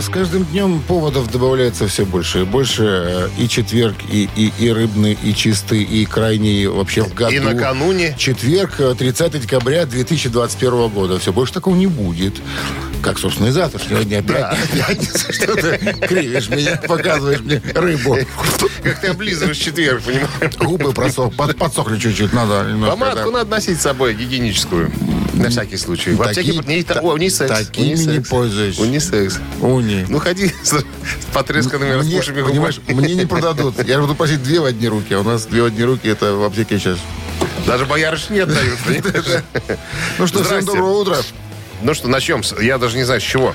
С каждым днем поводов добавляется все больше и больше. И четверг, и, и, и рыбный, и чистый, и крайний вообще в году. И накануне. Четверг, 30 декабря 2021 года. Все, больше такого не будет. Как, собственно, и завтрашнего дня. Да. Пятница. Что ты кривишь меня, показываешь мне рыбу. Как ты облизываешь четверг, понимаешь? Губы просох, под- подсохли чуть-чуть. Надо немножко, Помадку да. надо носить с собой гигиеническую. На всякий случай. В аптеке не, та- унисекс. такими унисекс. не пользуешься. Унисекс. Уни. Ну, ходи с потресканными Мне, распухшими понимаешь, мне не продадут. Я же буду просить две в одни руки. А у нас две в одни руки это в аптеке сейчас. Даже боярыш не отдают. Ну что, всем доброго утра. Ну что, начнем. с- Я даже не знаю, с чего.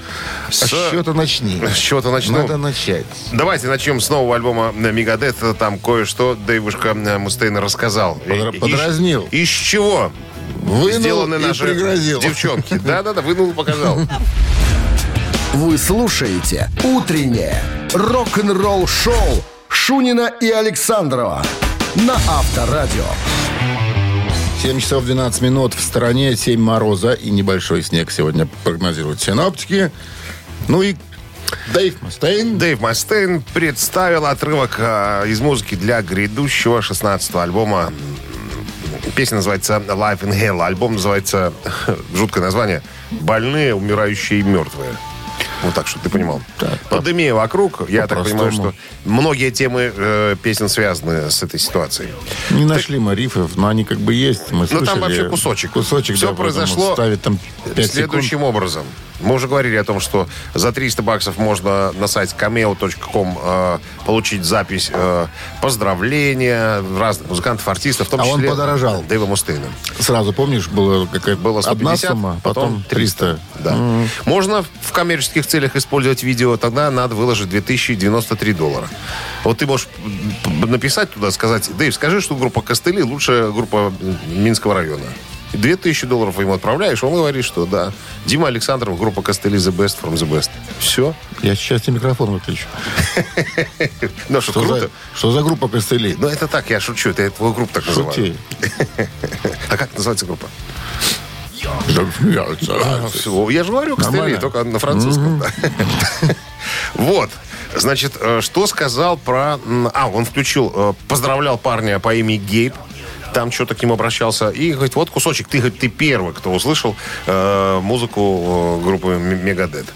С чего-то начни. С чего-то начну. Надо начать. Давайте начнем с нового альбома Мегадет. Там кое-что Дэйвушка э, Мустейн рассказал. И- подразнил. Из, из чего Вынул сделаны и наши пригрозил. девчонки? Да-да-да, вынул и показал. Вы слушаете «Утреннее рок-н-ролл-шоу» Шунина и Александрова на Авторадио. 7 часов 12 минут в стороне, 7 мороза и небольшой снег сегодня прогнозируют синоптики. Ну и Дэйв Мастейн. Дэйв Мастейн представил отрывок э, из музыки для грядущего 16-го альбома. Песня называется Life in Hell. Альбом называется, жуткое название, «Больные, умирающие и мертвые». Вот так, что ты понимал. Так, Пандемия вокруг. Я так понимаю, что многие темы э, песен связаны с этой ситуацией. Не нашли мы рифов, но они как бы есть. Мы Ну, там слышали. вообще кусочек. Кусочек, Все да, произошло Ставит там 5 Следующим образом. Мы уже говорили о том, что за 300 баксов можно на сайте cameo.com э, получить запись э, поздравления разных музыкантов, артистов, в том А он числе подорожал. Дэйва Мустейна. Сразу, помнишь, было какая-то Было одна 150, сумма, потом 300. Да. Можно в коммерческих целях использовать видео, тогда надо выложить 2093 доллара. Вот ты можешь написать туда, сказать, Дэйв, скажи, что группа Костыли лучшая группа Минского района. И 2000 долларов ему отправляешь, он говорит, что да. Дима Александров, группа Костыли The Best from the Best. Все. Я сейчас тебе микрофон выключу. Ну что, круто? что за группа костылей? Ну это так, я шучу, это твою группу так называю. А как называется группа? А. Я же говорю Костыли, только на французском. Вот. Значит, э, что сказал про... А, он включил, э, поздравлял парня по имени Гейб. Там что-то к нему обращался. И говорит, вот кусочек, ты, говорит, ты первый, кто услышал э, музыку э, группы Мегадет.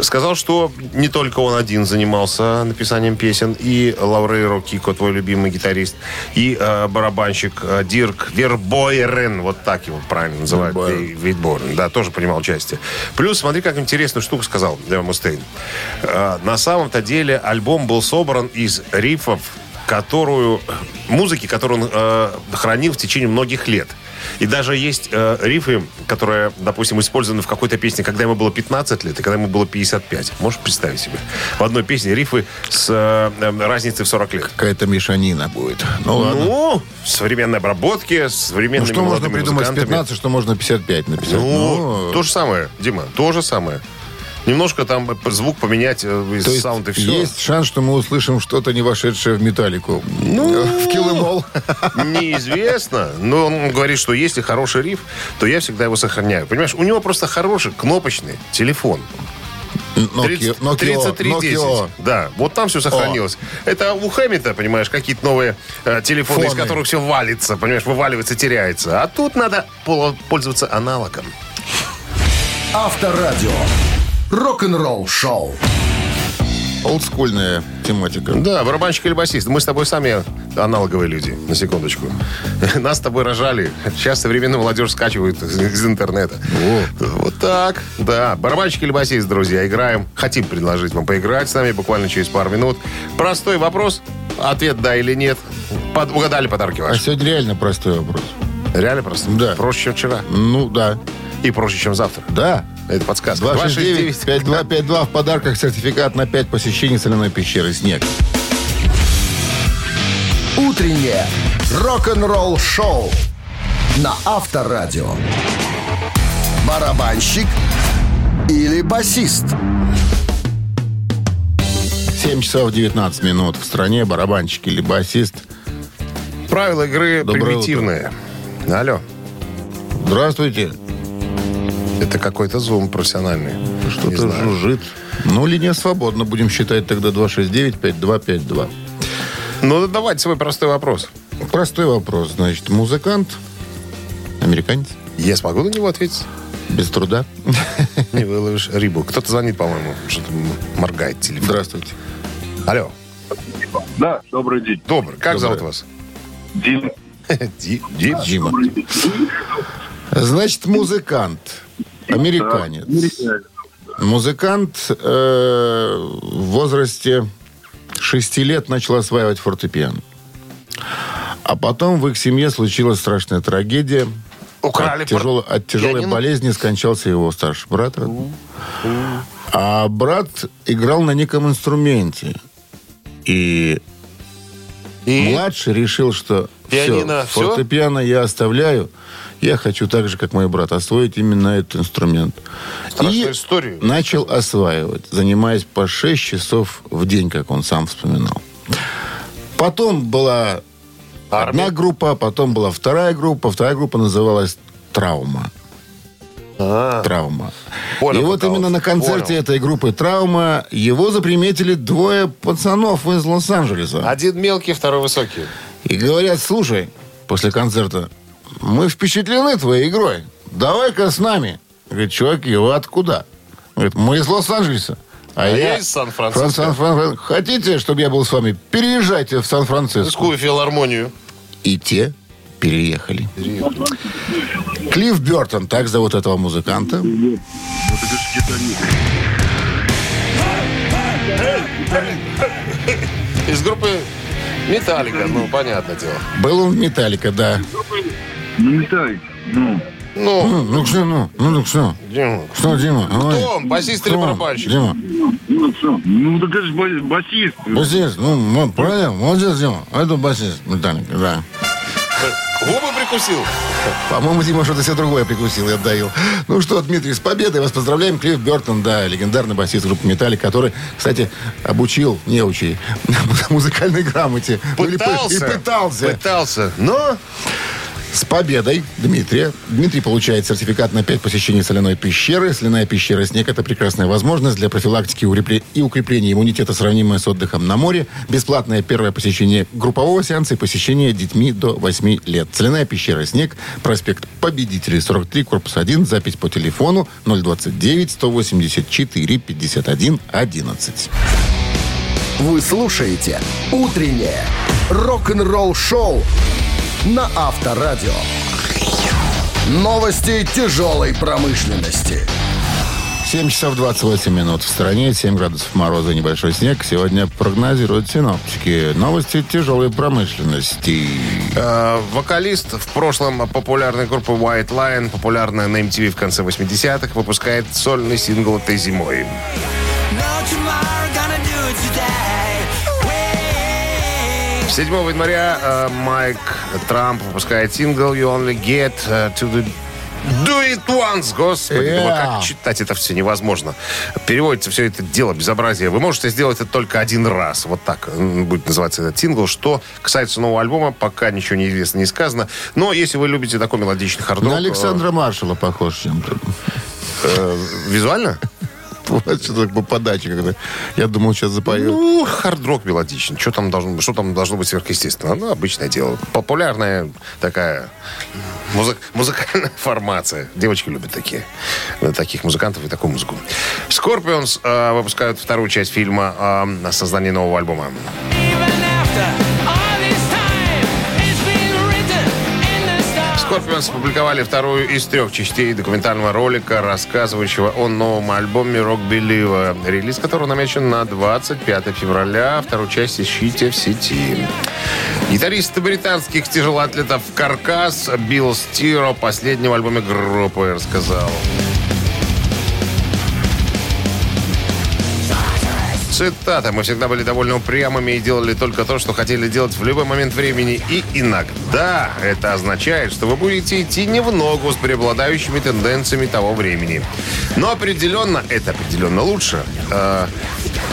Сказал, что не только он один занимался написанием песен. И Лаурейро Кико, твой любимый гитарист. И э, барабанщик э, Дирк Вербойрен. Вот так его правильно называют. Витборн, да, тоже принимал участие. Плюс, смотри, как интересную штуку сказал Мустейн. Э, На самом-то деле альбом был собран из рифов, которую, музыки, которую он э, хранил в течение многих лет. И даже есть э, рифы, которые, допустим, использованы в какой-то песне, когда ему было 15 лет и когда ему было 55. Можешь представить себе? В одной песне рифы с э, э, разницей в 40 лет. Какая-то мешанина будет. Ну, ладно. Ну, современной обработки, с современными Ну, что можно придумать музыкантами. 15, что можно 55 написать? Ну, то же самое, Дима, то же самое. Немножко там звук поменять э, из то есть саунда и все. есть шанс, что мы услышим что-то не вошедшее в металлику. Ну, в киломол. Неизвестно. Но он говорит, что если хороший риф, то я всегда его сохраняю. Понимаешь, у него просто хороший кнопочный телефон. Nokia, 30 Nokia, 3310. Nokia. Да, вот там все сохранилось. Это у Хэммита, понимаешь, какие-то новые э, телефоны, из Фоны. которых все валится, понимаешь, вываливается, теряется. А тут надо пол- пользоваться аналогом. Авторадио. Рок-н-ролл шоу. Олдскульная тематика. Да, барабанщик или басист. Мы с тобой сами аналоговые люди, на секундочку. Нас с тобой рожали. Сейчас современная молодежь скачивает из, интернета. Вот так. Да, барабанщик или басист, друзья, играем. Хотим предложить вам поиграть с нами буквально через пару минут. Простой вопрос. Ответ да или нет. Под, угадали подарки А ваши. сегодня реально простой вопрос. Реально просто? Да. Проще, чем вчера. Ну, да. И проще, чем завтра. Да. Это подсказка. 269-5252 в подарках сертификат на 5 посещений соляной пещеры «Снег». Утреннее рок-н-ролл шоу на Авторадио. Барабанщик или басист? 7 часов 19 минут. В стране барабанщик или басист. Правила игры Доброе примитивные. Алло. Здравствуйте. Это какой-то зум профессиональный. Не Что-то жужжит. Ну, линия свободна. Будем считать тогда 269-5252. Ну, давайте свой простой вопрос. Простой вопрос. Значит, музыкант, американец, Я смогу на него ответить? без труда. Не выловишь рыбу. Кто-то звонит, по-моему. Что-то моргает телефон. Здравствуйте. Алло. Да, добрый день. Добрый. Как Добрый. зовут вас? Дим. Ди- Дим. Дима. Значит, музыкант, американец. Музыкант э, в возрасте 6 лет начал осваивать фортепиано. А потом в их семье случилась страшная трагедия. Украли от, тяжело- от тяжелой пианино? болезни скончался его старший брат. родной. А брат играл на неком инструменте. И, И младший решил, что Пианино все, фортепиано я оставляю. Я хочу так же, как мой брат, освоить именно этот инструмент. Страшная И история. начал осваивать, занимаясь по 6 часов в день, как он сам вспоминал. Потом была Армия. одна группа, потом была вторая группа. Вторая группа называлась «Травма». А, «Травма». Понял, И вот Павел, именно на концерте понял. этой группы «Травма» его заприметили двое пацанов из Лос-Анджелеса. Один мелкий, второй высокий. И говорят, слушай, после концерта, мы впечатлены твоей игрой. Давай-ка с нами. Говорит, чуваки, вы откуда? Говорит, мы из Лос-Анджелеса. А я из Сан-Франциско. Фран- Сан-Фран- Хотите, чтобы я был с вами? Переезжайте в Сан-Франциско. Филармонию. И те переехали. Клифф Бертон, так зовут этого музыканта. Из группы Металлика, ну, понятное дело. Был он в «Металлика», да. Ну, не так. Ну, Ну, Ну, ну что, ну, ну, ну что? Дима, Что, Дима? Кто он, басист или барабанщик? Дима, ну, что? Ну, так это же ба- басист. басист, ну, мо- правильно, молодец, Дима. А Это басист «Металлика», да. Губы прикусил. По-моему, Дима что-то себе другое прикусил и отдаил. Ну что, Дмитрий, с победой вас поздравляем. Клифф Бертон, да, легендарный басист группы «Металлик», который, кстати, обучил неучи музыкальной грамоте. Ну, или Пытался. И пытался. Пытался. Но С победой, Дмитрия. Дмитрий получает сертификат на 5 посещений соляной пещеры. Соляная пещера «Снег» — это прекрасная возможность для профилактики и укрепления иммунитета, сравнимая с отдыхом на море. Бесплатное первое посещение группового сеанса и посещение детьми до 8 лет. Соляная пещера «Снег», проспект Победителей, 43, корпус 1, запись по телефону 029-184-51-11. Вы слушаете «Утреннее рок-н-ролл-шоу» на Авторадио. Новости тяжелой промышленности. 7 часов 28 минут в стране, 7 градусов мороза, небольшой снег. Сегодня прогнозируют синоптики. Новости тяжелой промышленности. э, вокалист в прошлом популярной группы White Lion, популярная на MTV в конце 80-х, выпускает сольный сингл этой зимой. No 7 января э, Майк Трамп выпускает сингл You Only Get э, to the Do it once, господи. Yeah. Думаю, как читать это все невозможно. Переводится все это дело безобразие. Вы можете сделать это только один раз. Вот так м, будет называться этот сингл. Что касается нового альбома, пока ничего не известно, не сказано. Но если вы любите такой мелодичный хардрок... На Александра Маршала похож чем-то. э, э, визуально? Что-то как бы подача, когда я думал, сейчас запоет. Ну, хард-рок мелодичный. Что там должно, что там должно быть сверхъестественно? Ну, обычное дело. Популярная такая музык- музыкальная формация. Девочки любят такие, э, таких музыкантов и такую музыку. Scorpions э, выпускают вторую часть фильма э, о создании нового альбома. Even after Scorpions опубликовали вторую из трех частей документального ролика, рассказывающего о новом альбоме «Рок Белива», релиз которого намечен на 25 февраля. Вторую часть ищите в сети. Гитарист британских тяжелоатлетов «Каркас» Билл Стиро о последнем альбоме группы рассказал. Цитата. «Мы всегда были довольно упрямыми и делали только то, что хотели делать в любой момент времени. И иногда это означает, что вы будете идти не в ногу с преобладающими тенденциями того времени. Но определенно, это определенно лучше. Э,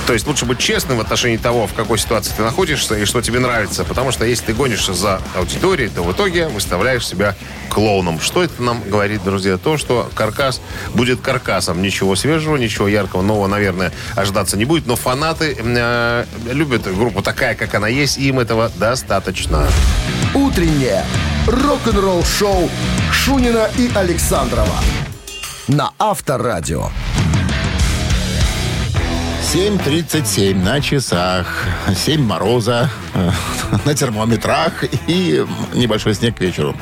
То есть лучше быть честным в отношении того, в какой ситуации ты находишься и что тебе нравится. Потому что если ты гонишься за аудиторией, то в итоге выставляешь себя клоуном. Что это нам говорит, друзья? То, что каркас будет каркасом. Ничего свежего, ничего яркого, нового, наверное, ожидаться не будет. Но фанаты э, любят группу такая, как она есть, и им этого достаточно. Утреннее рок-н-ролл-шоу Шунина и Александрова на Авторадио. 7.37 на часах, 7 мороза на термометрах и небольшой снег к вечеру.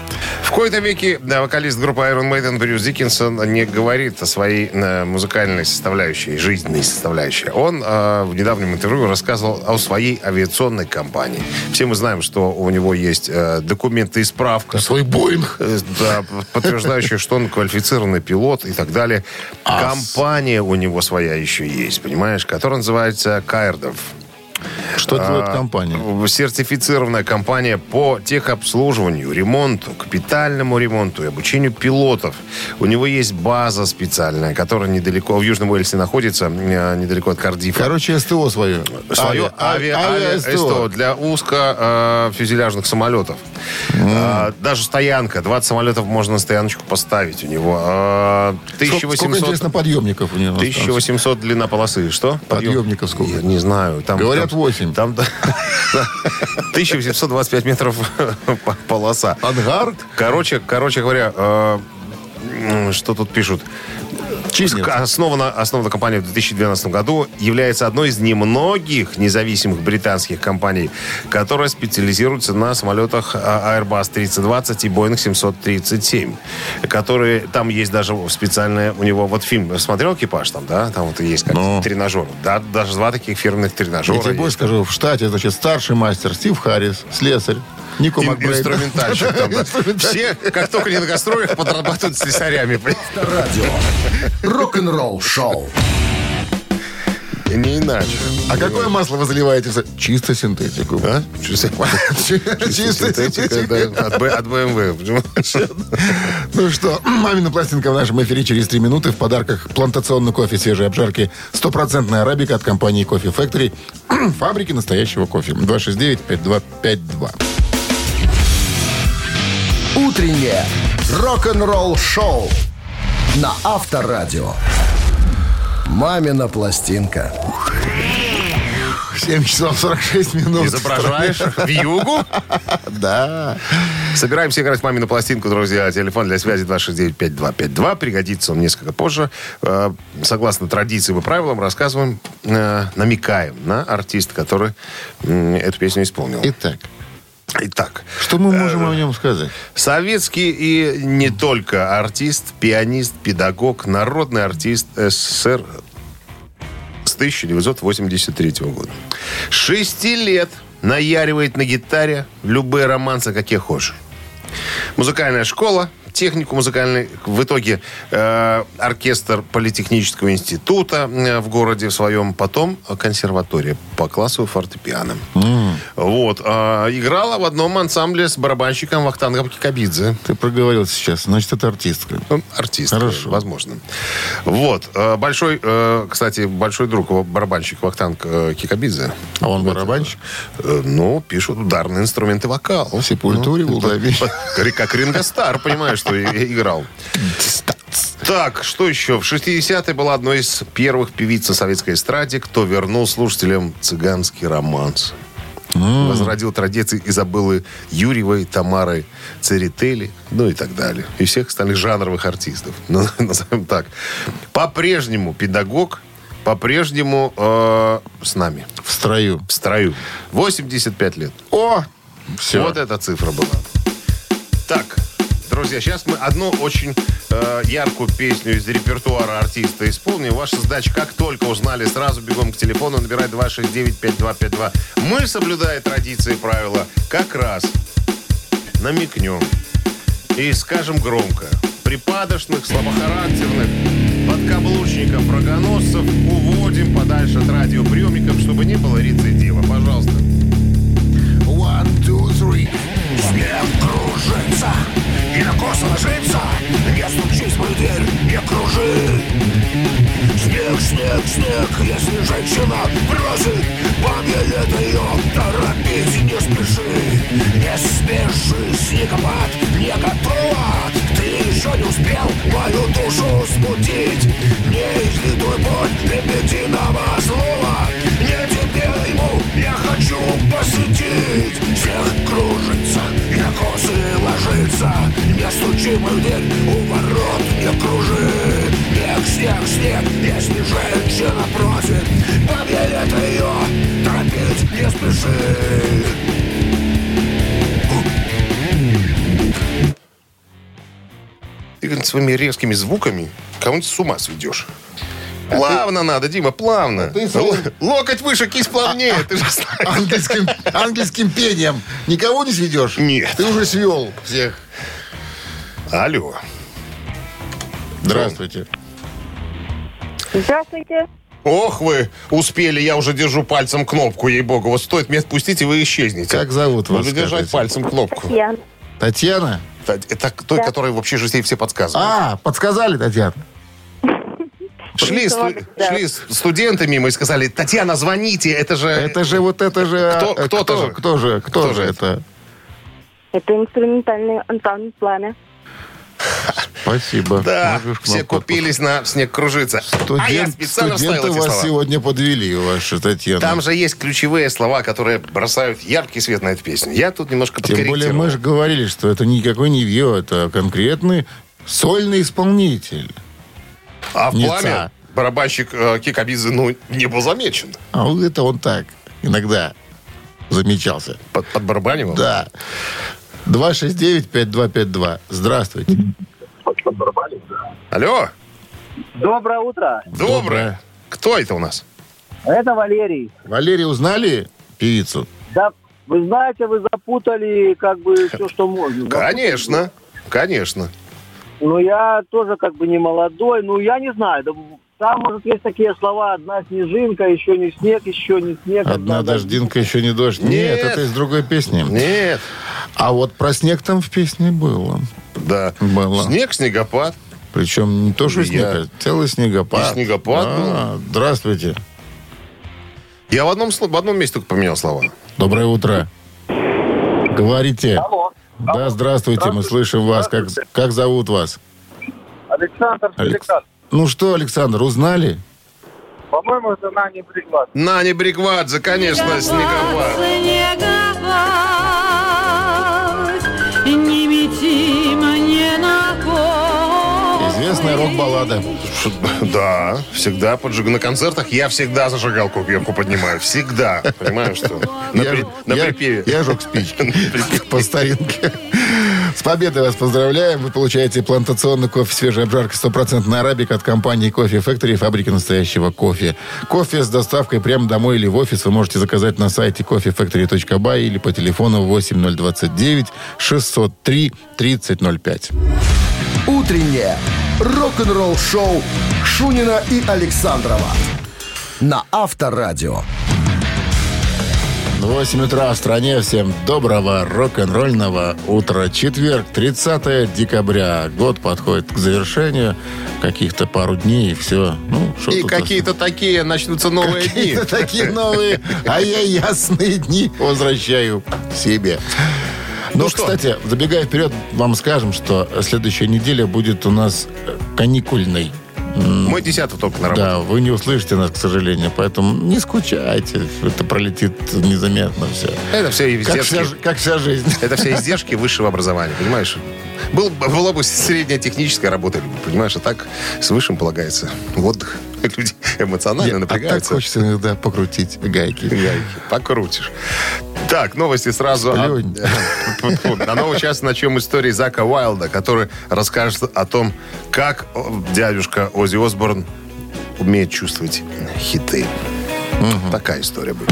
В кои-то веке да, вокалист группы Iron Maiden Брюс Диккенсон не говорит о своей э, музыкальной составляющей, жизненной составляющей. Он э, в недавнем интервью рассказывал о своей авиационной компании. Все мы знаем, что у него есть э, документы и справка. Свой Боинг. Э, Да, подтверждающие, что он квалифицированный пилот и так далее. Компания у него своя еще есть, понимаешь, которая называется Кайрдов. Что делает А, компания? Сертифицированная компания по техобслуживанию, ремонту, капитальному ремонту и обучению пилотов. У него есть база специальная, которая недалеко, в Южном Уэльсе находится, э, недалеко от Кардифа. Короче, СТО свое. Свое авиа, авиа- авиа- СТО. СТО для узко-фюзеляжных самолетов. А, даже стоянка. 20 самолетов можно на стояночку поставить у него. А, Сколько, сколько, 1800, интересно, подъемников у него? осталось? 1800 длина полосы. Что? Подъемников сколько? Я не знаю. Там, Говорят, там- 8. Там да, 1825 метров по- полоса. Ангар? Короче, короче говоря, э, что тут пишут? Чизнец. Основана, основана компания в 2012 году, является одной из немногих независимых британских компаний, которая специализируется на самолетах а, Airbus 320 и Boeing 737, которые, там есть даже специальная, у него вот фильм, смотрел «Экипаж» там, да? Там вот есть как Ну. тренажер. Да, даже два таких фирменных тренажера Я тебе больше скажу, в штате, значит, старший мастер Стив Харрис, слесарь, Нико Макбрейн. Инструментальщик там, да. Все, как только не на гастролях, подрабатывают слесарями. Радио. Рок-н-ролл-шоу. Не иначе. А какое масло вы заливаете? Чисто синтетику. А? Чисто Чисто синтетика, да, от от BMW. Ну что, мамина пластинка в нашем эфире через три минуты. В подарках плантационный кофе свежей обжарки. Стопроцентная арабика от компании Кофе Factory. Фабрики настоящего кофе. 269-5252. Утреннее рок-н-ролл-шоу на Авторадио. «Мамина пластинка». 7 часов 46 минут. Изображаешь в югу? Да. Собираемся играть маме на пластинку, друзья. Телефон для связи 269-5252. Пригодится он несколько позже. Э, Согласно традициям и правилам, рассказываем, э, намекаем на артиста, который эту песню исполнил. Итак, Итак, что мы можем о нем сказать? Советский и не только артист, пианист, педагог, народный артист СССР с 1983 года. Шести лет наяривает на гитаре любые романсы, какие хочешь. Музыкальная школа, технику музыкальной. В итоге э, оркестр Политехнического института э, в городе в своем. Потом консерватория по классу фортепиано. Вот. А, играла в одном ансамбле с барабанщиком Вахтангом Кикабидзе. Ты проговорил сейчас, значит, это артистка. Ну, Артист, Хорошо. э, возможно. Вот. э, Большой, э, кстати, большой друг барабанщик Вахтанг э, Кикабидзе. А он барабанщик? Э, Ну, пишут ударные инструменты вокал. Сепультуре, в Улдаве. Ри- Как Ринго Стар, понимаешь, что играл. Так, что еще? В 60-е была одной из первых певиц на советской эстраде, кто вернул слушателям цыганский романс. Возродил традиции Изабеллы Юрьевой, Тамары Церетели, ну и так далее. И всех остальных жанровых артистов. Ну, назовем так. По-прежнему педагог, по-прежнему э, с нами. В строю. В строю. 85 лет. О! Все. Вот эта цифра была. Так, друзья, сейчас мы одну очень э, яркую песню из репертуара артиста исполним. Ваша задача, как только узнали, сразу бегом к телефону, набирать 269-5252. Мы, соблюдая традиции и правила, как раз намекнем и скажем громко. Припадочных, слабохарактерных, подкаблучников, рогоносцев уводим подальше от радиоприемников, чтобы не было рецидива. Пожалуйста. One, two, three. Снег ложится И на косо ложится Не стучись в мою дверь, не кружи. Снег, снег, снег. Если женщина просит Помилет ее, торопись Не спеши, не спеши Снегопад не готов еще не успел мою душу смутить. Не излитуй боль лебединого слова Не тебе ему я хочу посвятить Всех кружится, на косы ложится. Не стучи мою дверь, у ворот не кружи Снег, снег, снег, если женщина просит Поверь, это ее, торопить не спеши Ты говорит, своими резкими звуками кого-нибудь с ума сведешь. Плавно надо, Дима, плавно. ты своим- Л- Локоть выше, кисть плавнее, ты же знаешь. Ангельским, ангельским пением никого не сведешь? Нет. Ты уже свел всех. Алло. Здравствуйте. Здравствуйте. Ох вы, успели, я уже держу пальцем кнопку, ей-богу. Вот стоит меня отпустить, и вы исчезнете. Как зовут вас, Буду держать пальцем кнопку. Я. Татьяна? Это, той, Да. которой вообще же все подсказывают. А, подсказали, Татьяна? Шли, сту- Да. шли студенты мимо и сказали, Татьяна, звоните, это же... Это же вот это же... Кто- э, кто-то кто, же. кто же? Кто, Кто же это? Это инструментальный ансамбль «Пламя». Спасибо. Да, все купились на снег кружиться. Студент, а я специально студенты вас слова. сегодня подвели, ваша Татьяна. Там же есть ключевые слова, которые бросают яркий свет на эту песню. Я тут немножко Тем более мы же говорили, что это никакой не Вио, это конкретный сольный исполнитель. А в Ница. пламя барабанщик э, Кикабидзе, ну, не был замечен. А это он так иногда замечался. Под, под барабанивал? Да. 269-5252. Здравствуйте. Алло, Доброе утро. доброе. Кто это у нас? Это Валерий. Валерий, узнали певицу? Да, вы знаете, вы запутали как бы все, что можно. Конечно, конечно. Ну, я тоже как бы не молодой. Ну, я не знаю. Да, Там, может, есть такие слова. Одна снежинка, еще не снег, еще не снег. Одна дождинка, еще не дождь. Нет, Нет. это из другой песни. Нет. А вот про снег там в песне было. Да. Было. Снег, снегопад. Причем не то, что Я- снег, а целый снегопад. И снегопад Да, Здравствуйте. Я в одном, в одном месте только поменял слова. Доброе утро. Говорите. Алло. Да, здравствуйте, мы слышим вас. Как, как зовут вас? Александр Алекс- Ну что, Александр, узнали? По-моему, это на не приклад. Нани Бриквадзе, конечно, снегопад. Снегопад, не мети мне на. Известная рок-баллада. Да, всегда поджиг. На концертах я всегда зажигалку кверху поднимаю. Всегда. Понимаешь, что? На, Я при- на я- припеве. Я жег спички по старинке. С победой вас поздравляем. Вы получаете плантационный кофе свежей обжарки 100% арабик от компании Кофе Factory, фабрики настоящего кофе. Кофе с доставкой прямо домой или в офис вы можете заказать на сайте coffeefactory.by или по телефону 8029 603 3005. Утреннее рок-н-ролл-шоу Шунина и Александрова на Авторадио. 8 утра в стране. Всем доброго рок-н-ролльного утра. Четверг, 30 декабря. Год подходит к завершению. Каких-то пару дней и все. Ну, И какие-то такие начнутся новые дни. Какие-то такие новые, а я ясные дни возвращаю себе. Ну, Ну что? кстати, забегая вперед, вам скажем, что следующая неделя будет у нас э, каникульной. Мы 10 только на работе. Да, вы не услышите нас, к сожалению, поэтому не скучайте. Это пролетит незаметно все. Это все Как вся, издержки. как вся жизнь. Это все издержки высшего образования, понимаешь? Был, была бы средняя техническая работа, понимаешь, а так с высшим полагается отдых. Люди эмоционально А так напрягаются. хочется иногда покрутить гайки. Гайки. Покрутишь. Так, новости сразу. На новый час начнем истории Зака Уайлда, который расскажет о том, как дядюшка Оззи Осборн умеет чувствовать хиты. Такая история будет.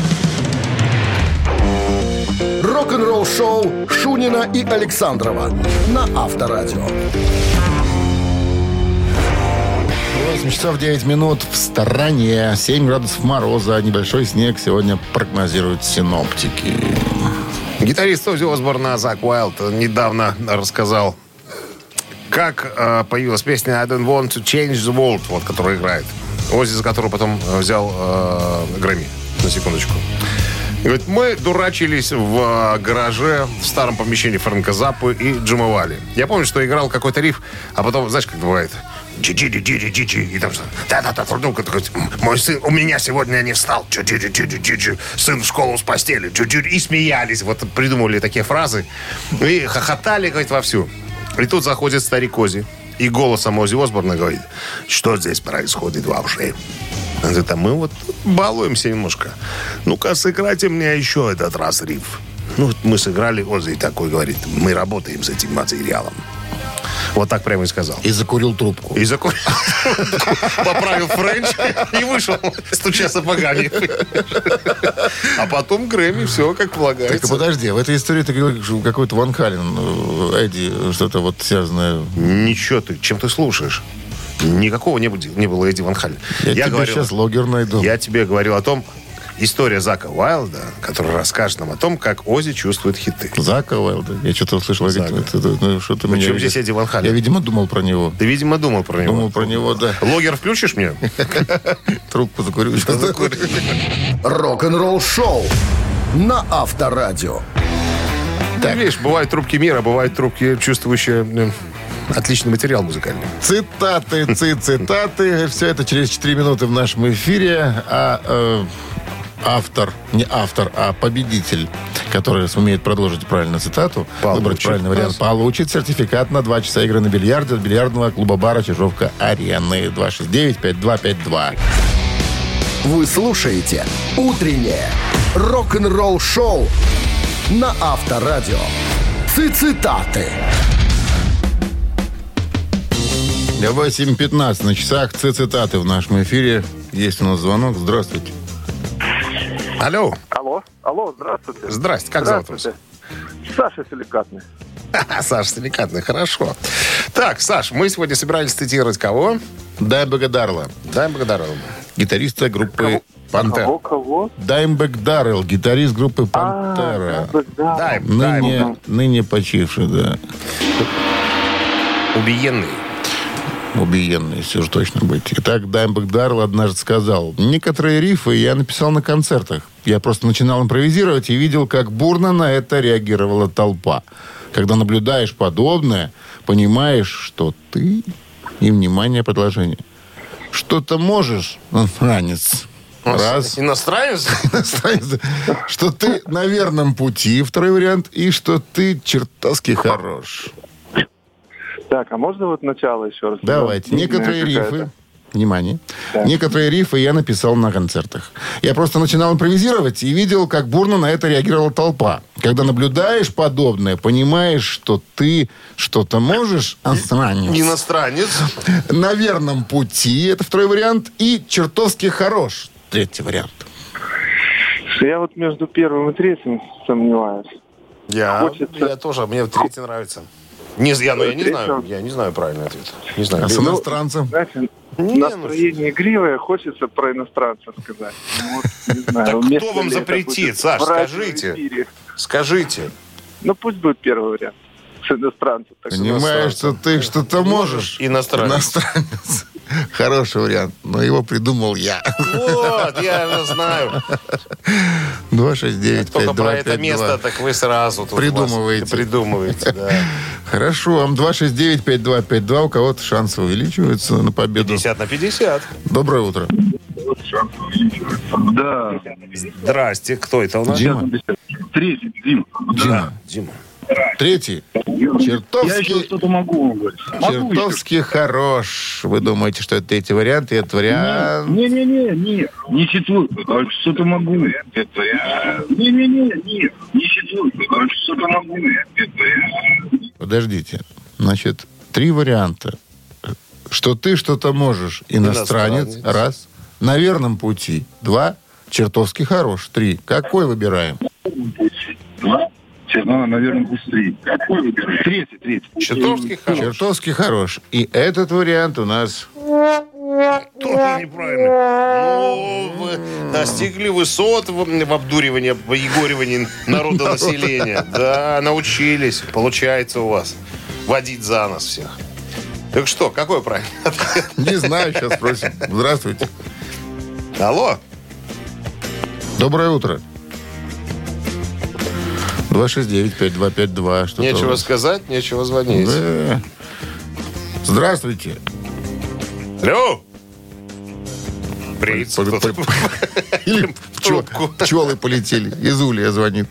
Рок-н-ролл-шоу Шунина и Александрова на Авторадио. 8 часов 9 минут в стороне. 7 градусов мороза, небольшой снег сегодня прогнозируют синоптики. Гитарист Оззи Осборна Зак Уайлд недавно рассказал, как э, появилась песня I don't want to change the world, вот, которая играет. Оззи, за которую потом э, взял э, Грэмми, на секундочку. Говорит, мы дурачились в а, гараже в старом помещении Фрэнка Заппы и Джимовали. Я помню, что играл какой-то риф, а потом, знаешь, как бывает, Джи-джи, джи джи и там да-да-да, труднука, такой, мой сын, у меня сегодня не встал, джи-джи, джи сын в школу с постели, джи и смеялись, вот придумывали такие фразы, и хохотали, говорит, вовсю. И тут заходит старик Ози, и голосом Оззи Осборна говорит, что здесь происходит вообще? Он говорит, а мы вот балуемся немножко. Ну-ка, сыграйте мне еще этот раз риф. Ну, вот мы сыграли, Оззи такой говорит, мы работаем с этим материалом. Вот так прямо и сказал. И закурил трубку. И закурил. Поправил френч и вышел, стуча сапогами. А потом Грэмми, все как Так, полагается. подожди, в этой истории ты говорил, какой-то Ван Хален, э, Эдди, что-то вот связанное. Ничего ты, чем ты слушаешь? Никакого не, было- не было Эдди Ван Хален. Я, тебе говорил- сейчас логер найду. Я тебе говорил о том, история Зака Уайлда, который расскажет нам о том, как Ози чувствует хиты. Зака Уайлда. Я что-то услышал. Зака. Это- это- ну, что-то меня, Причем здесь Эдди Ван Хален? Я, видимо, думал про него. Ты, видимо, думал про него. Думал про него, да. Логер включишь мне? Трубку закурю. Рок-н-ролл шоу на Авторадио. Так. Видишь, бывают трубки мира, бывают трубки, чувствующие э, отличный материал музыкальный. Цитаты, ци- цитаты. Все это через 4 минуты в нашем эфире. А э, автор, не автор, а победитель, который сумеет продолжить правильно цитату, Получит выбрать правильный вариант, получит сертификат на 2 часа игры на бильярде от бильярдного клуба-бара «Чижовка-Арены». 269-5252. Вы слушаете «Утреннее рок-н-ролл-шоу» на Авторадио. Цитаты. 8.15 на часах. Ци- Цитаты в нашем эфире. Есть у нас звонок. Здравствуйте. Алло, Алло, алло, здравствуйте. здрасте, как зовут вас? Саша Силикатный. Ха-ха, Саш, Силикатный, хорошо. Так, Саш, мы сегодня собирались цитировать кого? Даймбека Дарла, Дай благодарю. гитариста группы «Пантера». Кого, кого? Даймбек Даррелл, гитарист группы «Пантера». А. Дай, дай, Ныне, ныне почивший, да. убиенный. Убиенный, если уж точно быть. Итак, Даймбек Даррелл однажды сказал, некоторые рифы я написал на концертах. Я просто начинал импровизировать и видел, как бурно на это реагировала толпа. Когда наблюдаешь подобное, понимаешь, что ты... И, внимание, предложение. Что-то можешь, ранец. Раз. Иностранец? Иностранец. Что ты на верном пути, второй вариант, и что ты чертовски хорош. Так, а можно вот начало еще раз? Давайте. Некоторые рифы, внимание, некоторые рифы я написал на концертах. Я просто начинал импровизировать и видел, как бурно на это реагировала толпа. Когда наблюдаешь подобное, понимаешь, что ты что-то можешь, иностранец, Иностранец. на верном пути, это второй вариант, и чертовски хорош, третий вариант. Я вот между первым и третьим сомневаюсь. Я, Хочется. я тоже, мне третий нравится. Не, я, ну, я не знаю, я не знаю правильный ответ. Не знаю. А с Ну, иностранцем? Знаете, Не, ну, настроение игривое, хочется про иностранца сказать. Ну, вот, не знаю, Так кто вам запретит, Саш, скажите. Скажите. Ну, пусть будет первый вариант. С иностранцем. Понимаешь, что ты что-то можешь. Иностранец. Иностранец. Хороший вариант, но его придумал я. Вот, я же знаю. 269 Только про это место, так вы сразу тут Придумываете. Придумываете, да. Хорошо, 269-5252. У кого-то шансы увеличиваются на победу. 50 на 50. Доброе утро. Да. Здрасте, кто это у нас? Дима. Третий, Дим. Дима. Дима. Третий. Я еще Чертовски, что-то могу говорить. Могу еще. чертовски хорош. Вы думаете, что это третий вариант, и этот вариант... Не-не-не, не, не четвертый, а что-то могу. Это я. Не-не-не, не, не четвертый, а что-то могу. Это я. Подождите. Значит, три варианта. Что ты что-то можешь. Иностранец. Иностранец. Раз. На верном пути. Два. Чертовски хорош. Три. Какой выбираем? Два. Сейчас, ну, наверное, быстрее. Какой выбираешь? Третий, третий. Чертовски хорош. Чертовски хорош. И этот вариант у нас... Тоже неправильно. Ну, вы достигли высот в, в обдуривании, в егоривании народонаселения. Да, научились. Получается у вас водить за нас всех. Так что, какой правильный ответ? Не знаю, сейчас спросим. Здравствуйте. Алло? Доброе утро. 269-5252. Что-то Нечего сказать, нечего звонить. Да. Здравствуйте. Алло! Пол- Или пчелы полетели. Из Улья звонит.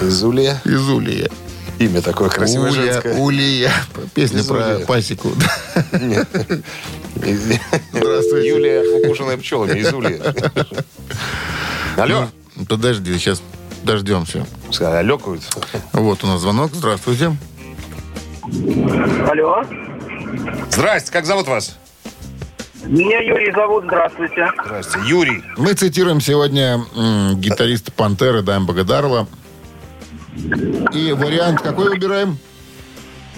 Зулия. Из Улья. Имя такое красивое Улья, женское. Улья. Песня Из про пасеку. Нет. Здравствуйте. Юлия, укушенная пчелами из Улья. Алло. Ну, Подожди, сейчас дождемся. Сказали, алёкают. Вот у нас звонок. Здравствуйте. Алло. Здрасте, как зовут вас? Меня Юрий зовут, здравствуйте. Здрасте, Юрий. Мы цитируем сегодня гитариста Пантеры Даймбага Даррелла. И вариант какой выбираем?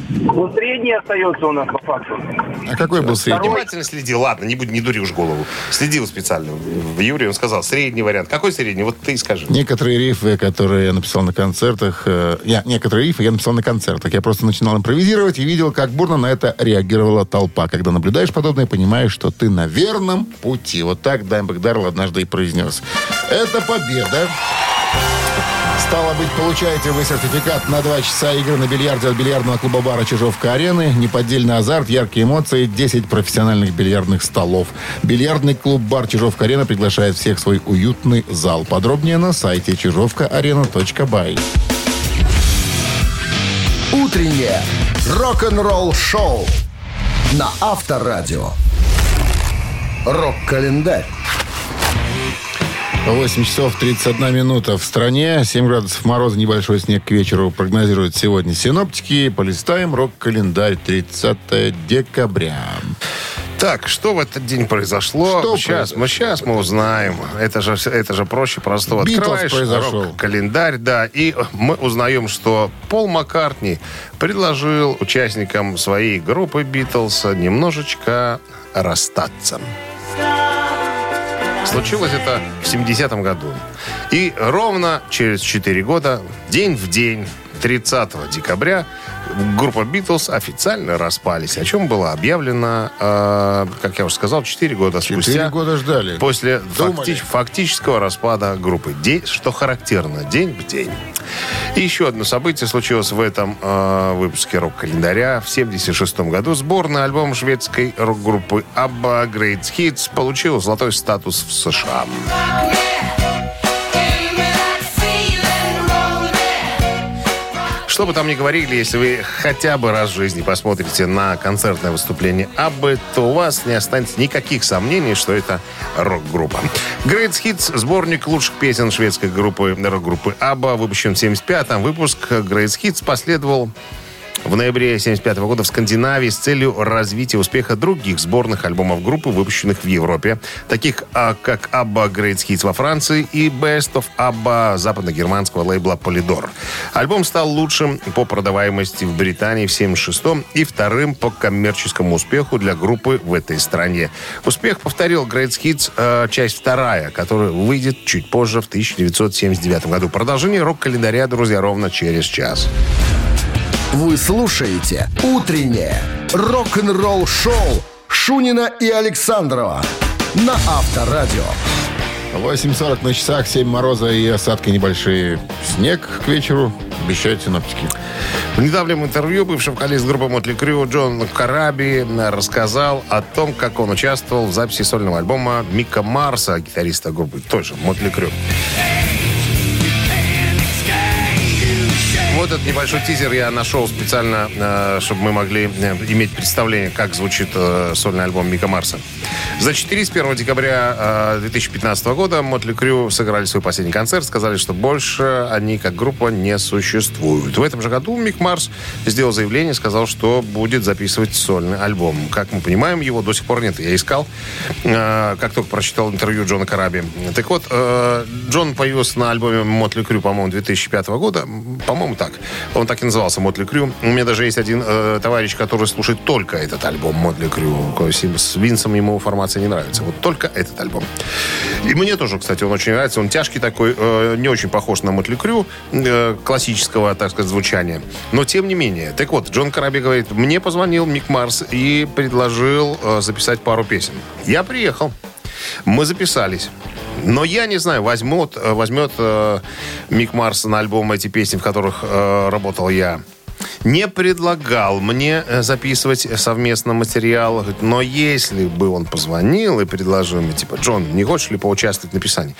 Ну, средний остается у нас по факту. А какой был средний? Внимательно следи. Ладно, не, будь, не дури уж голову. Следил специально. В Юрий он сказал, средний вариант. Какой средний? Вот ты и скажи. Некоторые рифы, которые я написал на концертах, э, я, некоторые рифы я написал на концертах. Я просто начинал импровизировать и видел, как бурно на это реагировала толпа. Когда наблюдаешь подобное, понимаешь, что ты на верном пути. Вот так Даймбек Даррелл однажды и произнес. Это победа. Стало быть, получаете вы сертификат на два часа игры на бильярде от бильярдного клуба бара «Чижовка-арены». Неподдельный азарт, яркие эмоции, 10 профессиональных бильярдных столов. Бильярдный клуб бар «Чижовка-арена» приглашает всех в свой уютный зал. Подробнее на сайте чижовкаарена.бай. Утреннее рок-н-ролл-шоу на Авторадио. Рок-календарь. 8 часов 31 минута в стране. 7 градусов мороза, небольшой снег к вечеру прогнозируют сегодня синоптики. Полистаем рок-календарь 30 декабря. Так, что в этот день произошло? Что сейчас, мы, сейчас мы узнаем. Это же, это же проще простого. Битлз Открываешь произошел. календарь, да, и мы узнаем, что Пол Маккартни предложил участникам своей группы Битлз немножечко расстаться. Случилось это в 70-м году. И ровно через 4 года, день в день, 30 декабря, группа Битлз официально распались, о чем было объявлено, э, как я уже сказал, 4 года Четыре спустя. года ждали. После факти- фактического распада группы. День, что характерно, день в день. И еще одно событие случилось в этом э, выпуске рок-календаря. В 1976 году сборный альбом шведской рок-группы ABBA Great Hits получил золотой статус в США. Что бы там ни говорили, если вы хотя бы раз в жизни посмотрите на концертное выступление Аббы, то у вас не останется никаких сомнений, что это рок-группа. Great Hits – сборник лучших песен шведской группы рок-группы Абба, выпущен в 75-м. Выпуск Great Hits последовал в ноябре 1975 года в Скандинавии с целью развития успеха других сборных альбомов группы, выпущенных в Европе, таких а, как ABBA Great Hits во Франции и Best of ABBA западногерманского лейбла Polydor. Альбом стал лучшим по продаваемости в Британии в 1976 и вторым по коммерческому успеху для группы в этой стране. Успех повторил Great Hits э, часть вторая, которая выйдет чуть позже в 1979 году. Продолжение рок-календаря, друзья, ровно через час. Вы слушаете «Утреннее рок-н-ролл-шоу» Шунина и Александрова на Авторадио. 8.40 на часах, 7 мороза и осадки небольшие. Снег к вечеру обещают синоптики. В недавнем интервью бывший вокалист группы Мотли Крю Джон Караби рассказал о том, как он участвовал в записи сольного альбома Мика Марса, гитариста группы той же Мотли Крю. Вот этот небольшой тизер я нашел специально, э, чтобы мы могли э, иметь представление, как звучит э, сольный альбом Мика Марса. За 4 с 1 декабря э, 2015 года Мотли Крю сыграли свой последний концерт, сказали, что больше они как группа не существуют. В этом же году Мик Марс сделал заявление, сказал, что будет записывать сольный альбом. Как мы понимаем, его до сих пор нет. Я искал, как только прочитал интервью Джона Караби. Так вот, Джон появился на альбоме Мотли Крю, по-моему, 2005 года. По-моему, так. Он так и назывался Мотли Крю. У меня даже есть один э, товарищ, который слушает только этот альбом Мотли Крю. С Винсом ему формация не нравится. Вот только этот альбом. И мне тоже, кстати, он очень нравится. Он тяжкий такой, э, не очень похож на Мотли Крю, э, классического, так сказать, звучания. Но тем не менее. Так вот, Джон Караби говорит, мне позвонил Мик Марс и предложил э, записать пару песен. Я приехал. Мы записались. Но я не знаю, возьмет, э, возьмет э, Мик Марс на альбом эти песни, в которых э, работал я. Не предлагал мне э, записывать совместно материал, но если бы он позвонил и предложил мне, типа, Джон, не хочешь ли поучаствовать в написании?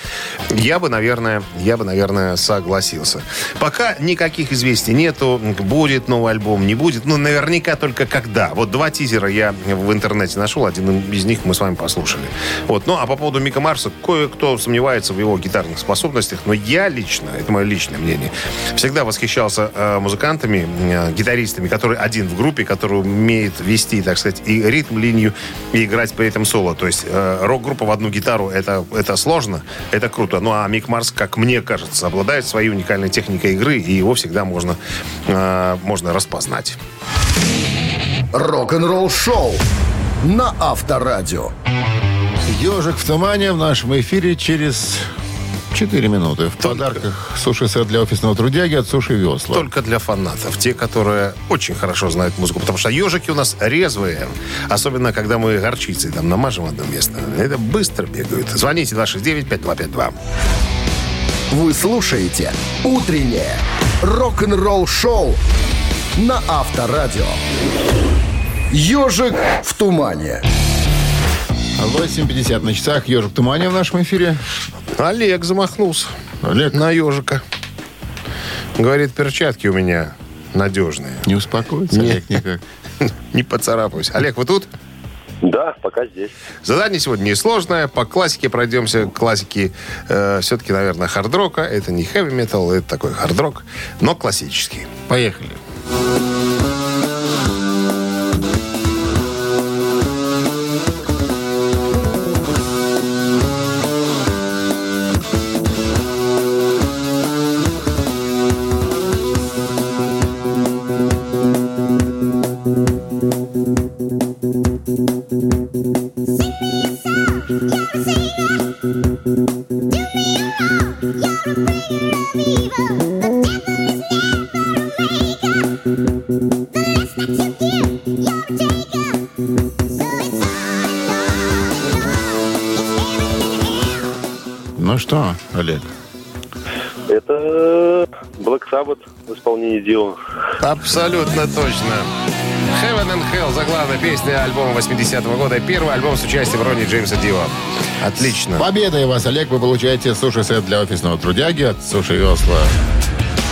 Я бы, наверное, я бы, наверное, согласился. Пока никаких известий нету, будет новый альбом, не будет, ну, наверняка только когда. Вот два тизера я в интернете нашел, один из них мы с вами послушали. Вот. Ну, а по поводу Мика Марса, кое-кто сомневается в его гитарных способностях, но я лично, это мое личное мнение, всегда восхищался э, музыкантами, гитаристами, который один в группе, который умеет вести, так сказать, и ритм, линию, и играть при этом соло. То есть э, рок-группа в одну гитару, это, это сложно, это круто. Ну, а Мик Марс, как мне кажется, обладает своей уникальной техникой игры, и его всегда можно, э, можно распознать. Рок-н-ролл шоу на Авторадио. Ежик в тумане в нашем эфире через 4 минуты. В подарках суши-сет для офисного трудяги от Суши Весла. Только для фанатов. Те, которые очень хорошо знают музыку. Потому что ежики у нас резвые. Особенно, когда мы горчицей там намажем одно место. Это быстро бегают. Звоните 269-5252. Вы слушаете «Утреннее рок-н-ролл-шоу» на Авторадио. «Ежик в тумане». 8.50 на часах. Ежик в тумане в нашем эфире. Олег замахнулся Олег, на ежика. Говорит, перчатки у меня надежные. не успокоится Не. Олег никак. Не поцарапаюсь. Олег, вы тут? Да, пока здесь. Задание сегодня несложное. По классике пройдемся. Классики э, все-таки, наверное, хардрока. Это не хэви метал, это такой хардрок, но классический. Поехали. Ну Дио. Абсолютно точно. Heaven and Hell, заглавная песня альбома 80-го года. Первый альбом с участием Ронни Джеймса Дио. Отлично. Победой вас, Олег, вы получаете суши-сет для офисного трудяги от Суши Весла.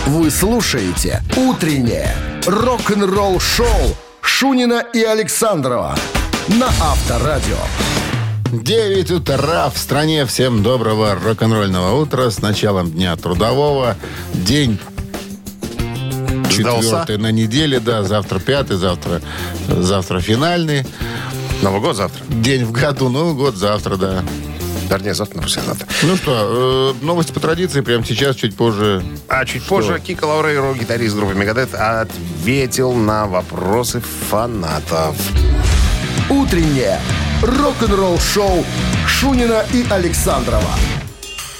Вы слушаете «Утреннее рок-н-ролл-шоу» Шунина и Александрова на Авторадио. 9 утра в стране. Всем доброго рок-н-ролльного утра с началом дня трудового. День Сдался? четвертый на неделе, да, завтра пятый, завтра, завтра финальный. Новый год завтра. День в году, Новый год завтра, да. Вернее, завтра, послезавтра. Ну что, э, новости по традиции прямо сейчас, чуть позже. А чуть позже Кика Лаурейро, гитарист группы Мегадет, ответил на вопросы фанатов. «Утреннее рок-н-ролл-шоу» Шунина и Александрова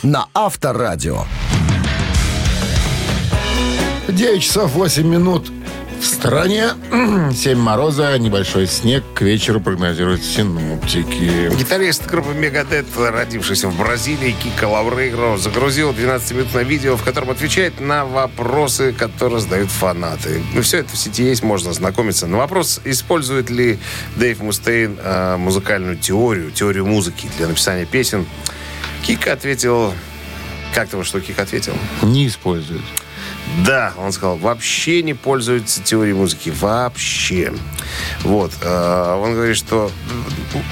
на Авторадио. 9 часов 8 минут в стране. 7 мороза, небольшой снег. К вечеру прогнозируют синоптики. Гитарист группы Мегадет, родившийся в Бразилии, Кика Лаурейро, загрузил 12-минутное видео, в котором отвечает на вопросы, которые задают фанаты. Ну, все это в сети есть, можно ознакомиться. На вопрос, использует ли Дэйв Мустейн э, музыкальную теорию, теорию музыки для написания песен, Кика ответил... Как-то вот что Кик ответил? Не используют. Да, он сказал, вообще не пользуется теорией музыки. Вообще. Вот. э, Он говорит, что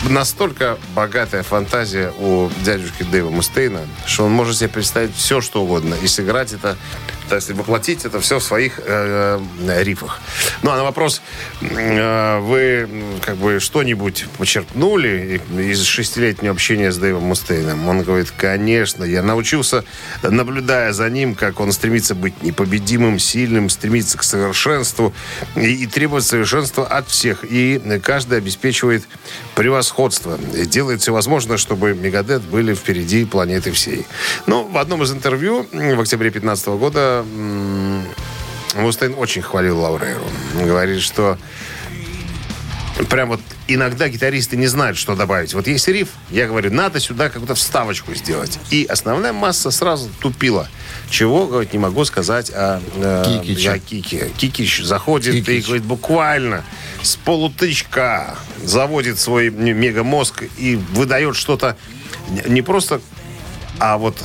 настолько богатая фантазия у дядюшки Дэйва Мустейна, что он может себе представить все, что угодно. И сыграть это, то есть воплотить это все в своих э, э, рифах. Ну, а на вопрос, э, вы как бы что-нибудь почерпнули из шестилетнего общения с Дэйвом Мустейном? Он говорит, конечно, я научился, наблюдая за ним, как он стремится быть непобедимым, сильным, стремится к совершенству и, и требует совершенства от всех. И каждый обеспечивает превосходство. И делает все возможное, чтобы Мегадет были впереди планеты всей. Ну, в одном из интервью в октябре 2015 года м, Мустейн очень хвалил Лаурейру. Говорит, что прям вот иногда гитаристы не знают, что добавить. Вот есть риф, я говорю, надо сюда какую-то вставочку сделать. И основная масса сразу тупила. Чего, говорит, не могу сказать о, э, Кикиче. о Кике. Кикич заходит и Кикич. говорит, буквально с полутычка заводит свой мегамозг и выдает что-то не просто а вот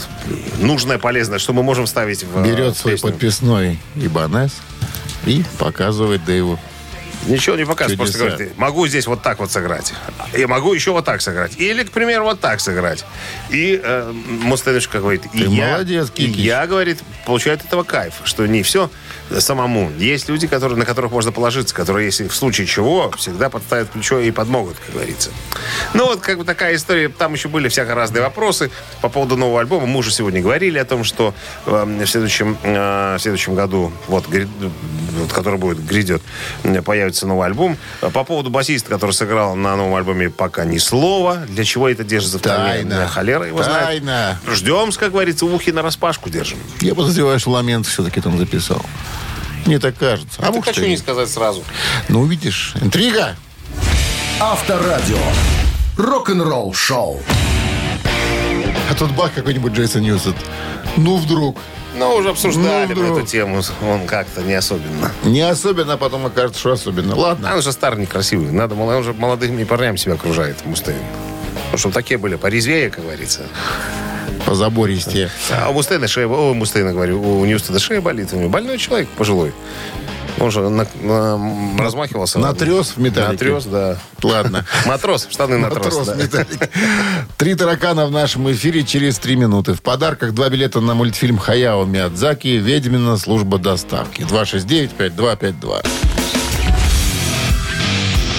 нужное, полезное, что мы можем ставить в э, Берет свой песню. подписной Ибанес и показывает Дэйву. Ничего не показывает, просто говорит, могу здесь вот так вот сыграть. Я могу еще вот так сыграть. Или, к примеру, вот так сыграть. И э, Мустеночка говорит, и Ты я, молодец, и Кикич. я, говорит, получаю от этого кайф, что не все самому. Есть люди, которые, на которых можно положиться, которые, если в случае чего, всегда подставят плечо и подмогут, как говорится. Ну, вот как бы такая история. Там еще были всяко разные вопросы по поводу нового альбома. Мы уже сегодня говорили о том, что э, в, следующем, э, в следующем году, вот, гря- вот, который будет, грядет, э, появится новый альбом. По поводу басиста, который сыграл на новом альбоме, пока ни слова. Для чего это держится в тайне? Тайна. Холера его знает. Тайна. Ждем, как говорится, ухи на распашку держим. Я подозреваю, что Ламент все-таки там записал. Мне так кажется. А Ты может, хочу не сказать сразу. Ну, видишь, интрига. Авторадио. Рок-н-ролл шоу. А тут бах какой-нибудь Джейсон Ньюстед. Ну, вдруг. Ну, уже обсуждали Ну, эту тему. Он как-то не особенно. Не особенно, а потом окажется, что особенно. Ладно. А он же старый, некрасивый. Надо, он же молодыми парнями себя окружает, Мустейн. Ну, чтобы такие были порезвее, как говорится. Позабористей. А у Мустейна шея, о, Мустейна, говорю, у Ньюстеда шея болит. У него больной человек, пожилой. Он же на- на- размахивался. Натрес в металлике. Натрес, да. Ладно. Матрос, штаны натрос. Матрос да. Три таракана в нашем эфире через три минуты. В подарках два билета на мультфильм Хаяо Миядзаки «Ведьмина служба доставки». 269-5252.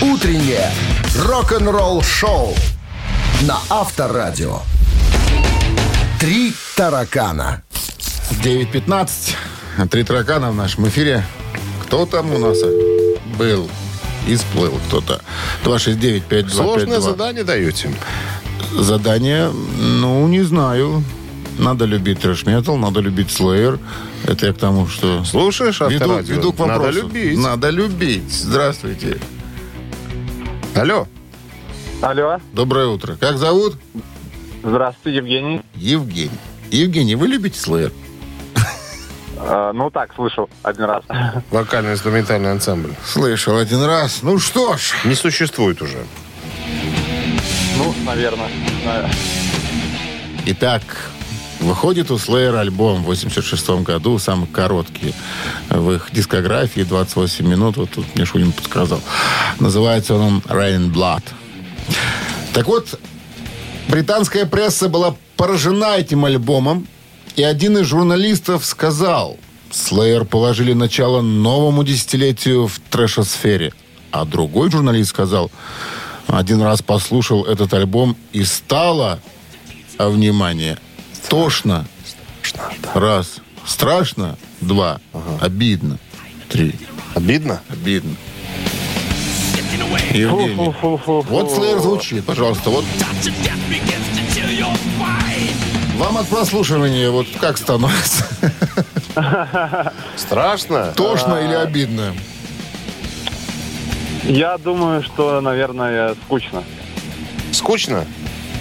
Утреннее рок-н-ролл шоу на Авторадио. Три таракана. 9.15. Три таракана в нашем эфире. Кто там у нас был? И сплыл кто-то. 269-5252. Сложное задание даете. Задание, ну, не знаю. Надо любить трэш-метал, надо любить слэйр. Это я к тому, что... Слушаешь Веду, авторадио? веду к вопросу. Надо любить. Надо любить. Здравствуйте. Алло. Алло, Доброе утро. Как зовут? здравствуйте, Евгений. Евгений. Евгений, вы любите слэйр? Э, ну так, слышал один раз. Вокально-инструментальный ансамбль. Слышал один раз. Ну что ж. Не существует уже. Ну, наверное. Итак, выходит у Slayer альбом в 86 году, самый короткий в их дискографии, 28 минут, вот тут мне Шунин подсказал. Называется он Rain Blood. Так вот, британская пресса была поражена этим альбомом, и один из журналистов сказал, Slayer положили начало новому десятилетию в трэшосфере. А другой журналист сказал, один раз послушал этот альбом и стало а внимание, тошно. Раз. Страшно. Два. Обидно. Три. Обидно? Обидно. Евгений. Вот слэйр звучит, пожалуйста. Вот вам от прослушивания вот как становится? Страшно? Тошно или обидно? Я думаю, что, наверное, скучно. Скучно?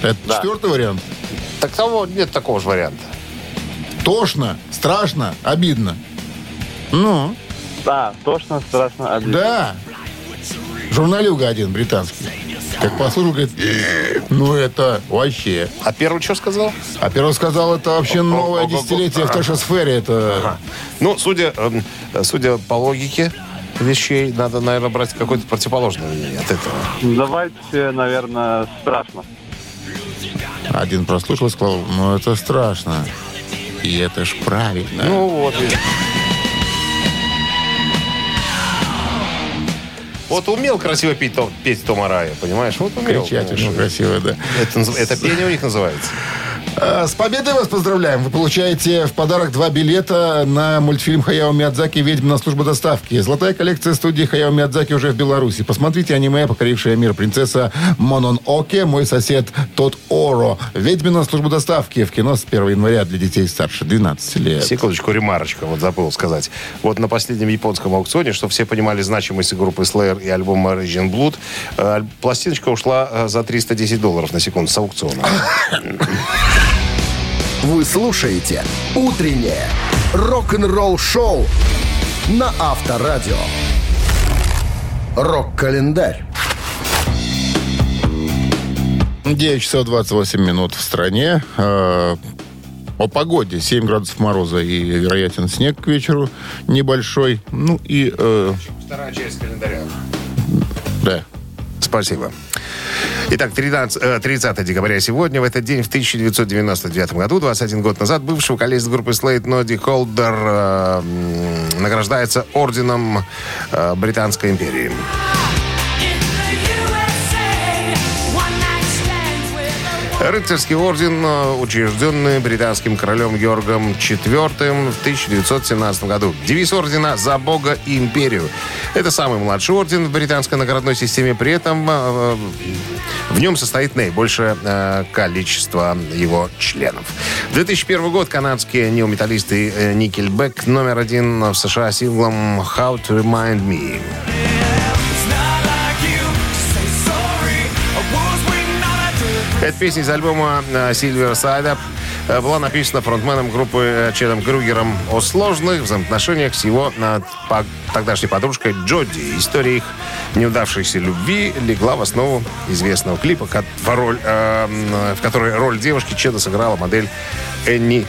Это четвертый вариант. Так того нет такого же варианта. Тошно, страшно, обидно. Ну, Да, тошно, страшно, обидно. да. Журналюга один британский. Как послушал, говорит, ну это вообще. А первый что сказал? А первый сказал, это вообще новое десятилетие в трэшосфере. Это Ну, судя, эм, судя по логике вещей, надо, наверное, брать какой-то противоположный мнение от этого. Давайте, наверное, страшно. один прослушал и сказал, ну это страшно. И это ж правильно. Ну вот. видишь. Вот умел красиво петь, Том- петь Тома Рая, понимаешь? Вот умел. Кричать очень красиво, да. Это, это пение у них называется. А, С победой вас поздравляем. Вы получаете в подарок два билета на мультфильм Хаяо Миядзаки «Ведьмина служба доставки». Золотая коллекция студии Хаяо Миядзаки уже в Беларуси. Посмотрите аниме «Покорившая мир принцесса Монон Оке», «Мой сосед Тот Оро». «Ведьмина служба доставки» в кино с 1 января для детей старше 12 лет. Секундочку, ремарочка, вот забыл сказать. Вот на последнем японском аукционе, чтобы все понимали значимость группы Slayer и альбома Origin Blood, э, пластиночка ушла э, за 310 долларов на секунду с аукциона. Вы слушаете «Утреннее рок-н-ролл-шоу» на Авторадио. Рок-календарь. 9 часов 28 минут в стране. Э, О погоде. 7 градусов мороза и вероятен снег к вечеру небольшой. Ну и... э, Вторая часть календаря. да. Спасибо. Итак, 13, э, 30 декабря сегодня, в этот день, в 1999 году, 21 год назад, бывший вокалист группы Slade Ноди Холдер э, награждается орденом э, Британской империи. Рыцарский орден, э, учрежденный британским королем Георгом IV в 1917 году. Девиз ордена «За Бога и империю». Это самый младший орден в британской наградной системе. При этом э, в нем состоит наибольшее э, количество его членов. 2001 год канадские неометаллисты Nickelback номер один в США синглом «How to Remind Me». Эта песня из альбома э, Silver Side э, была написана фронтменом группы э, Чедом Крюгером о сложных взаимоотношениях с его тогдашней подружкой Джоди. История их неудавшейся любви легла в основу известного клипа, в, роль, в которой роль девушки Чеда сыграла модель Энни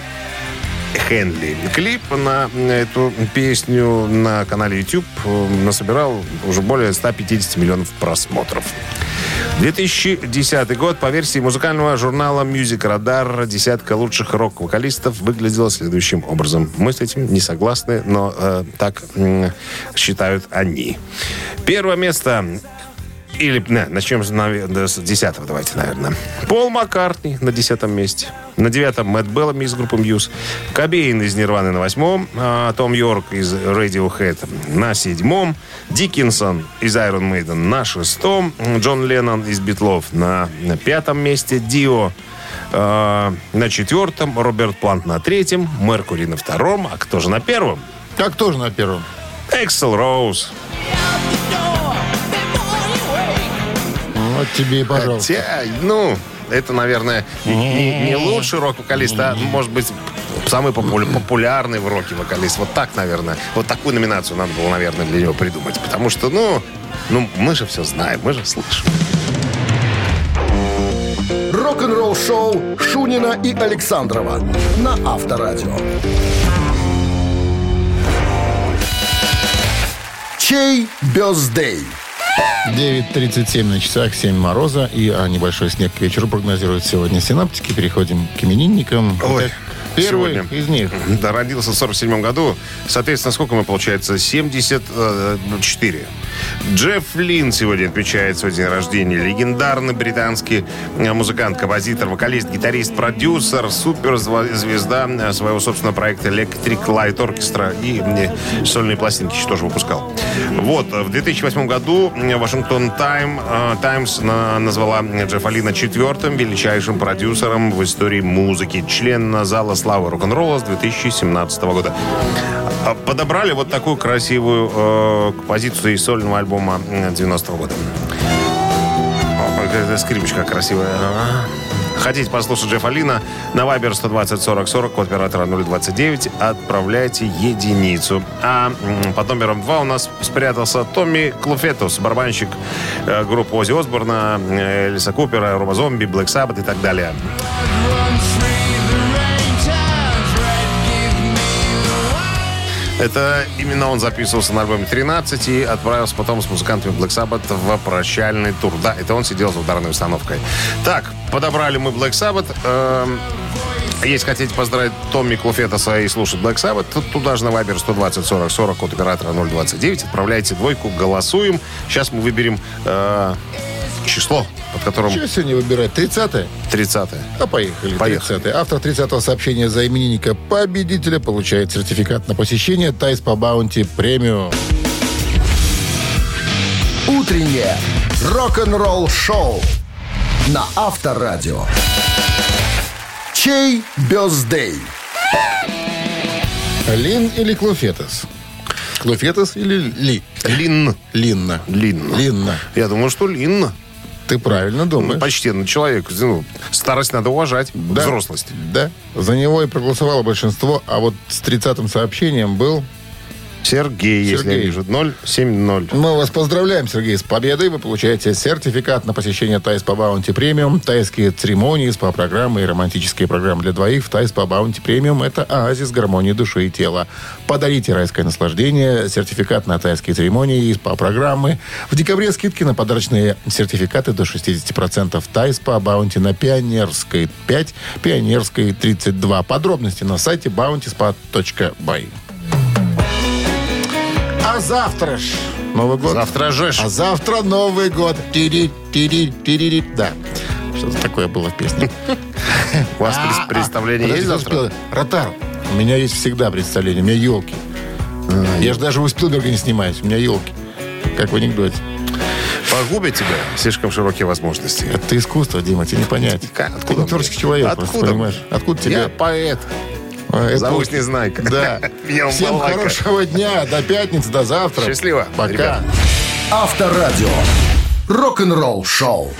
Хенли. Клип на эту песню на канале YouTube э, насобирал уже более 150 миллионов просмотров. 2010 год. По версии музыкального журнала Music Radar десятка лучших рок-вокалистов выглядела следующим образом. Мы с этим не согласны, но э, так м, считают они. Первое место или, не, начнем с, с десятого, давайте, наверное. Пол Маккартни на десятом месте. На девятом Мэтт Беллами из группы Muse. Кобейн из Нирваны на восьмом. а, Том Йорк из Radiohead на седьмом. Диккинсон из Iron Maiden на шестом. Джон Леннон из Битлов на, на пятом месте. Дио а, на четвертом. Роберт Плант на третьем. Меркури на втором. А кто же на первом? Как тоже на первом? Эксел Роуз. Вот тебе и пожалуйста. Хотя, ну, это, наверное, не, не лучший рок-вокалист, а, может быть, самый попу- популярный в роке вокалист. Вот так, наверное. Вот такую номинацию надо было, наверное, для него придумать. Потому что, ну, ну мы же все знаем, мы же слышим. Рок-н-ролл-шоу Шунина и Александрова на Авторадио. Чей бездей? 9.37 на часах, 7 мороза и а, небольшой снег к вечеру прогнозируют сегодня синаптики. Переходим к именинникам. Ой, Итак, Первый сегодня. из них. Да, родился в 47 году. Соответственно, сколько ему получается? 74. Джефф Лин сегодня отмечает свой день рождения. Легендарный британский э, музыкант, композитор, вокалист, гитарист, продюсер, суперзвезда э, своего собственного проекта Electric Light Orchestra и э, сольные пластинки еще тоже выпускал. Вот, э, в 2008 году э, Вашингтон Тайм, э, Таймс на- назвала Джеффа Лина четвертым величайшим продюсером в истории музыки. Член зала славы рок-н-ролла с 2017 года. А Подобрали вот такую красивую э, композицию из сольного альбома 90 года. О, скрипочка красивая. Хотите послушать Джеффа Лина? На Viber 120 40 40, код оператора 029, отправляйте единицу. А под номером 2 у нас спрятался Томми Клуфетус, барабанщик э, группы Ози Осборна, э, Элиса Купера, Роба Зомби, Блэк Саббат и так далее. Это именно он записывался на альбоме 13 и отправился потом с музыкантами Black Sabbath в прощальный тур. Да, это он сидел за ударной установкой. Так, подобрали мы Black Sabbath. Эм, Если хотите поздравить Томми Клуфетаса и слушать Black Sabbath, то туда же на Viber 120 40 40 от оператора 029 отправляйте двойку, голосуем. Сейчас мы выберем э, число, под которым Что сегодня выбирать? 30-е? 30-е. А поехали. Поехали. 30 Автор 30-го сообщения за именинника победителя получает сертификат на посещение Thai Spa Bounty Premium. Утреннее рок-н-ролл-шоу на Авторадио. Чей birthday? Лин или Клуфетос? Клуфетос или Ли? Лин. Линна. Линна. Линна. Я думаю, что Линна. Ты правильно думаешь. Почтенный человек. Ну, старость надо уважать. Да. Взрослость. Да. За него и проголосовало большинство, а вот с 30-м сообщением был... Сергей, если я Сергей. вижу. 070. Мы вас поздравляем, Сергей, с победой. Вы получаете сертификат на посещение Thai Spa Bounty Premium, тайские церемонии, СПА-программы и романтические программы для двоих в Thai Spa Bounty Premium. Это оазис гармонии души и тела. Подарите райское наслаждение, сертификат на тайские церемонии и СПА-программы. В декабре скидки на подарочные сертификаты до 60%. Тайс по Баунти на Пионерской 5, Пионерской 32. Подробности на сайте bountyspa.by. А завтра ж Новый год. Завтра же. А завтра Новый год. Тири, тири, тири, Да. Что-то такое было в песне. У вас А, а, представление есть завтра? Ротар, у меня есть всегда представление. У меня елки. Я же даже у Спилберга не снимаюсь. У меня елки. Как в анекдоте. Погубит тебя слишком широкие возможности. Это искусство, Дима, тебе не понять. Ты Откуда не творческий человек, Откуда понимаешь? Откуда тебе? Я поэт. А, это Зовусь вот- Незнайка. Да. Всем хорошего дня. До пятницы, до завтра. Счастливо, Пока. ребята. Авторадио. Рок-н-ролл-шоу.